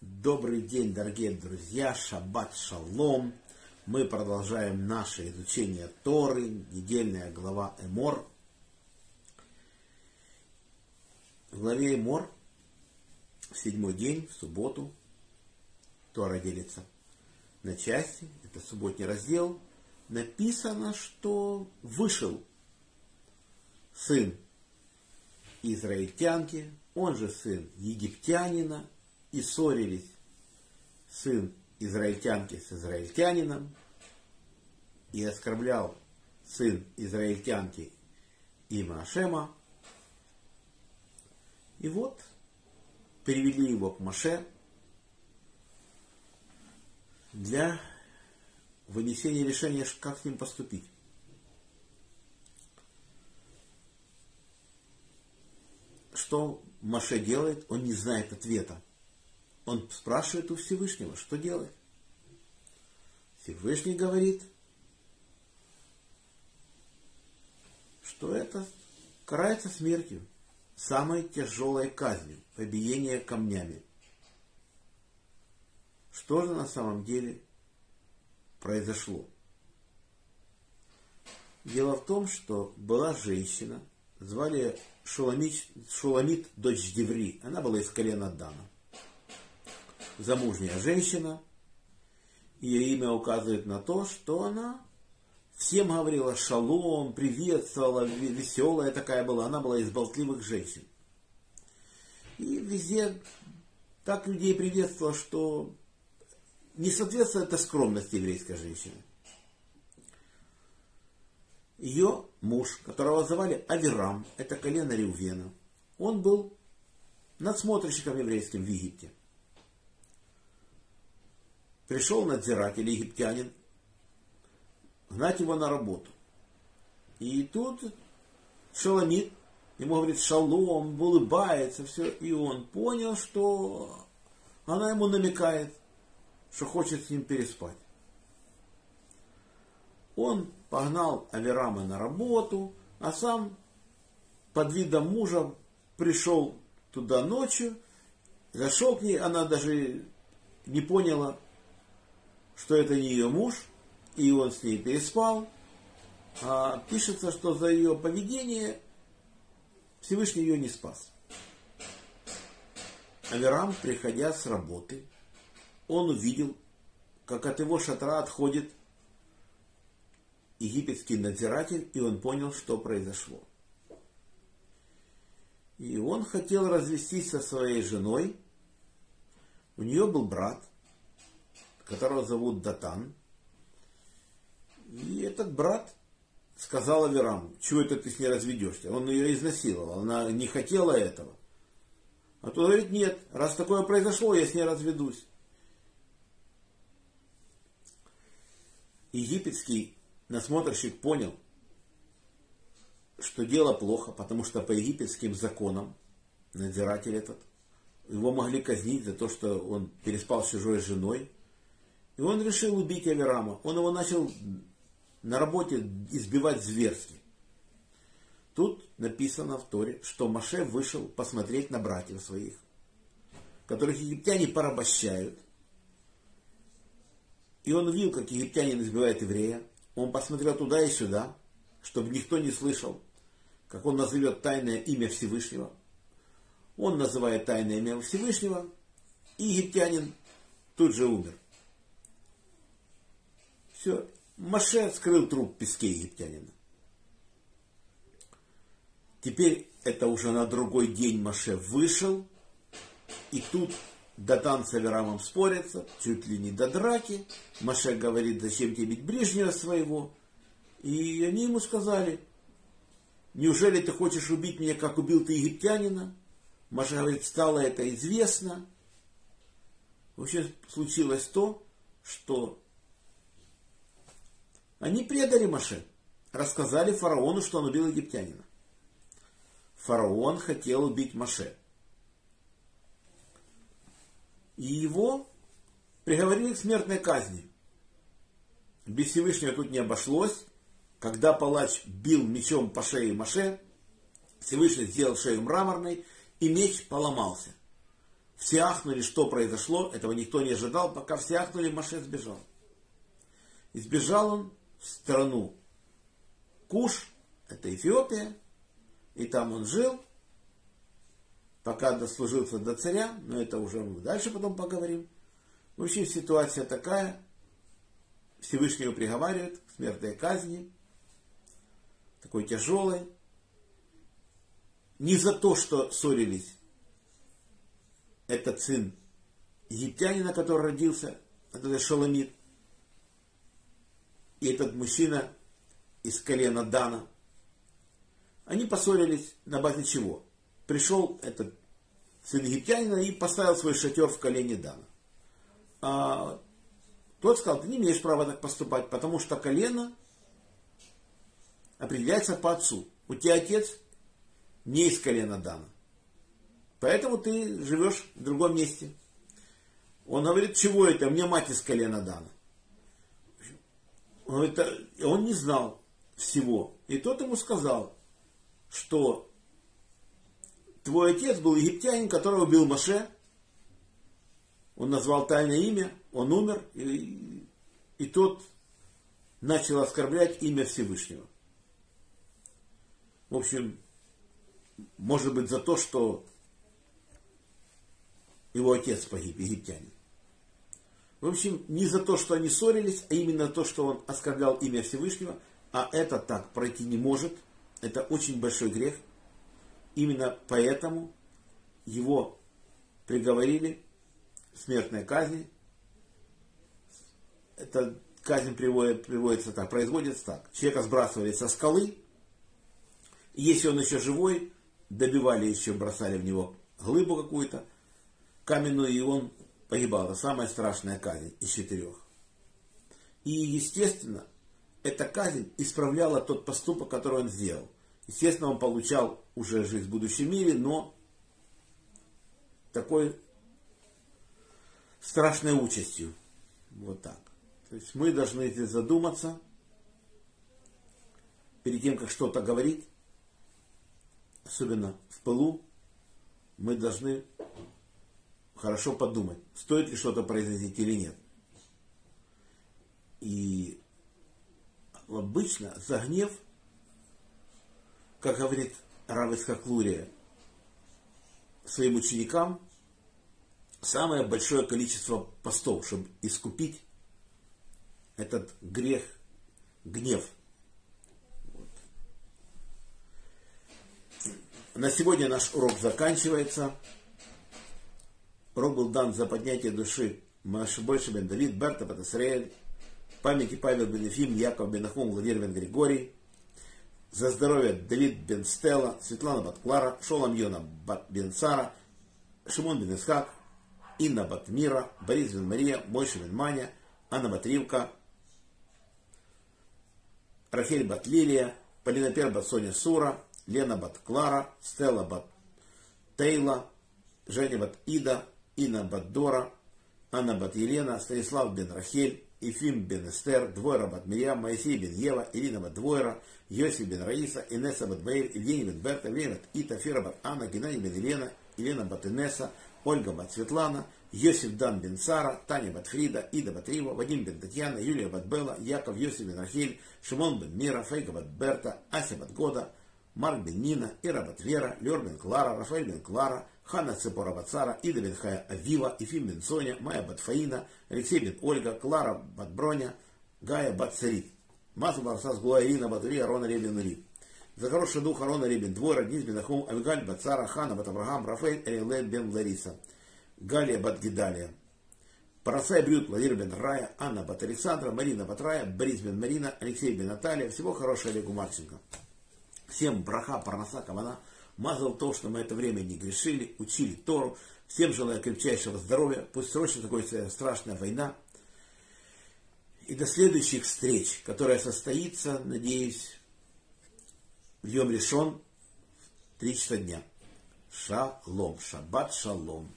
Добрый день, дорогие друзья, шаббат шалом. Мы продолжаем наше изучение Торы, недельная глава Эмор. В главе Эмор, седьмой день, в субботу, Тора делится на части, это субботний раздел, написано, что вышел сын израильтянки, он же сын египтянина, и ссорились сын израильтянки с израильтянином, и оскорблял сын израильтянки имя Ашема. И вот привели его к Маше для вынесения решения, как с ним поступить. Что Маше делает? Он не знает ответа. Он спрашивает у Всевышнего, что делать. Всевышний говорит, что это карается смертью, самой тяжелой казнью, побиение камнями. Что же на самом деле произошло? Дело в том, что была женщина, звали Шуламит, Шуламит дочь Деври. Она была из колена Дана. Замужняя женщина. Ее имя указывает на то, что она всем говорила шалом, приветствовала, веселая такая была. Она была из болтливых женщин. И везде так людей приветствовала, что не соответствует это скромности еврейской женщины. Ее муж, которого звали Авирам, это колено Реувена, он был надсмотрщиком еврейским в Египте. Пришел надзиратель, египтянин, гнать его на работу. И тут Шаламит ему говорит шалом, улыбается, все. И он понял, что она ему намекает, что хочет с ним переспать. Он погнал Аверама на работу, а сам под видом мужа пришел туда ночью, зашел к ней, она даже не поняла, что это не ее муж, и он с ней переспал. А пишется, что за ее поведение Всевышний ее не спас. Аверам, приходя с работы, он увидел, как от его шатра отходит египетский надзиратель, и он понял, что произошло. И он хотел развестись со своей женой. У нее был брат, которого зовут Датан. И этот брат сказал Авераму, чего это ты с ней разведешься? Он ее изнасиловал, она не хотела этого. А тот говорит, нет, раз такое произошло, я с ней разведусь. египетский насмотрщик понял, что дело плохо, потому что по египетским законам надзиратель этот, его могли казнить за то, что он переспал с чужой женой. И он решил убить Аверама. Он его начал на работе избивать зверски. Тут написано в Торе, что Маше вышел посмотреть на братьев своих, которых египтяне порабощают – и он увидел, как египтянин избивает еврея. Он посмотрел туда и сюда, чтобы никто не слышал, как он назовет тайное имя Всевышнего. Он называет тайное имя Всевышнего, и египтянин тут же умер. Все. Маше скрыл труп в песке египтянина. Теперь это уже на другой день Маше вышел, и тут Датан с Аверамом спорятся, чуть ли не до драки. Маше говорит, зачем тебе бить ближнего своего? И они ему сказали, неужели ты хочешь убить меня, как убил ты египтянина? Маша говорит, стало это известно. В общем, случилось то, что они предали Маше, рассказали фараону, что он убил египтянина. Фараон хотел убить Маше. И его приговорили к смертной казни. Без Всевышнего тут не обошлось. Когда палач бил мечом по шее Маше, Всевышний сделал шею мраморной, и меч поломался. Все ахнули, что произошло, этого никто не ожидал, пока все ахнули, Маше сбежал. И сбежал он в страну Куш, это Эфиопия, и там он жил, пока дослужился до царя, но это уже мы дальше потом поговорим. В общем, ситуация такая, Всевышнего приговаривают к смертной казни, такой тяжелой, не за то, что ссорились этот сын египтянина, который родился, этот Шаламид, и этот мужчина из колена Дана, они поссорились на базе чего? Пришел этот сын египтянина и поставил свой шатер в колене Дана. А тот сказал, ты не имеешь права так поступать, потому что колено определяется по отцу. У тебя отец не из колена Дана. Поэтому ты живешь в другом месте. Он говорит, чего это? Мне мать из колена Дана. Он, говорит, он не знал всего. И тот ему сказал, что твой отец был египтянин, которого убил Маше. Он назвал тайное имя, он умер, и, и тот начал оскорблять имя Всевышнего. В общем, может быть за то, что его отец погиб, египтянин. В общем, не за то, что они ссорились, а именно то, что он оскорблял имя Всевышнего, а это так пройти не может. Это очень большой грех. Именно поэтому его приговорили к смертной казни. Эта казнь приводит, приводится так, производится так. Человека сбрасывали со скалы, если он еще живой, добивали еще, бросали в него глыбу какую-то, каменную, и он погибал. Это самая страшная казнь из четырех. И, естественно, эта казнь исправляла тот поступок, который он сделал. Естественно, он получал уже жизнь в будущем мире, но такой страшной участью. Вот так. То есть мы должны здесь задуматься перед тем, как что-то говорить, особенно в пылу, мы должны хорошо подумать, стоит ли что-то произойти или нет. И обычно за гнев, как говорит Равис Хаклурия своим ученикам, самое большое количество постов, чтобы искупить этот грех, гнев. Вот. На сегодня наш урок заканчивается. Урок был дан за поднятие души Машибойши бен Давид, Берта бен Исраэль, памяти Павел бен Ефим, Яков бен Ахум, Владимир бен Григорий, за здоровье Давид бен Стелла, Светлана бат Клара, Шолом Йона бат бен Сара, Шимон бен Исхак, Инна бат Мира, Борис бен Мария, Мойша бен Маня, Анна бат Ривка, Рахель бат Лилия, Полина Пер бат Соня Сура, Лена бат Клара, Стелла бат Тейла, Женя бат Ида, Инна Баддора, Анна Бат Елена, Станислав бен Рахель, Ефим бен Эстер, Двойра бат Мирьям, Моисей бен Ева, Ирина бат Двойра, Йосиф бен Раиса, Инесса бат Бейр, Евгений бен Берта, Евгений бат Ита, Фира бат Анна, Геннадий бен Елена, Елена бат Инесса, Ольга бат Светлана, Йосиф Дан бен Сара, Таня бат Фрида, Ида бат Рива, Вадим бен Татьяна, Юлия бат Белла, Яков Йосиф бен Рахель, Шимон бен Мира, Фейга бат Берта, Ася бат Года, Марк бен Нина, Ира бат Вера, Лер бен Клара, Рафаэль бен Клара, Хана Цепора Бацара, Ида бен Хая Авива, Ефим бен Соня, Майя Батфаина, Алексей бен Ольга, Клара Батброня, Гая Бацарит. Мазу Барсас Гуа Ирина Батури, Арона Ребен Ри. За хороший дух Арона Ребен Двора, Низ бен Ахум, Авигаль Бацара, Хана Бат Абрахам, Рафаэль Элилет бен Лариса, Галия Бат Гидалия. Парасай Брют, Владимир бен Рая, Анна Бат Александра, Марина Батрая, Борис бен Марина, Алексей бен Наталья. Всего хорошего Олегу Марченко. Всем браха, парнаса, кавана. Мазал то, что мы это время не грешили, учили Тору. Всем желаю крепчайшего здоровья. Пусть срочно закончится страшная война. И до следующих встреч, которая состоится, надеюсь, в Йом решен в 3 часа дня. Шалом. Шаббат шалом.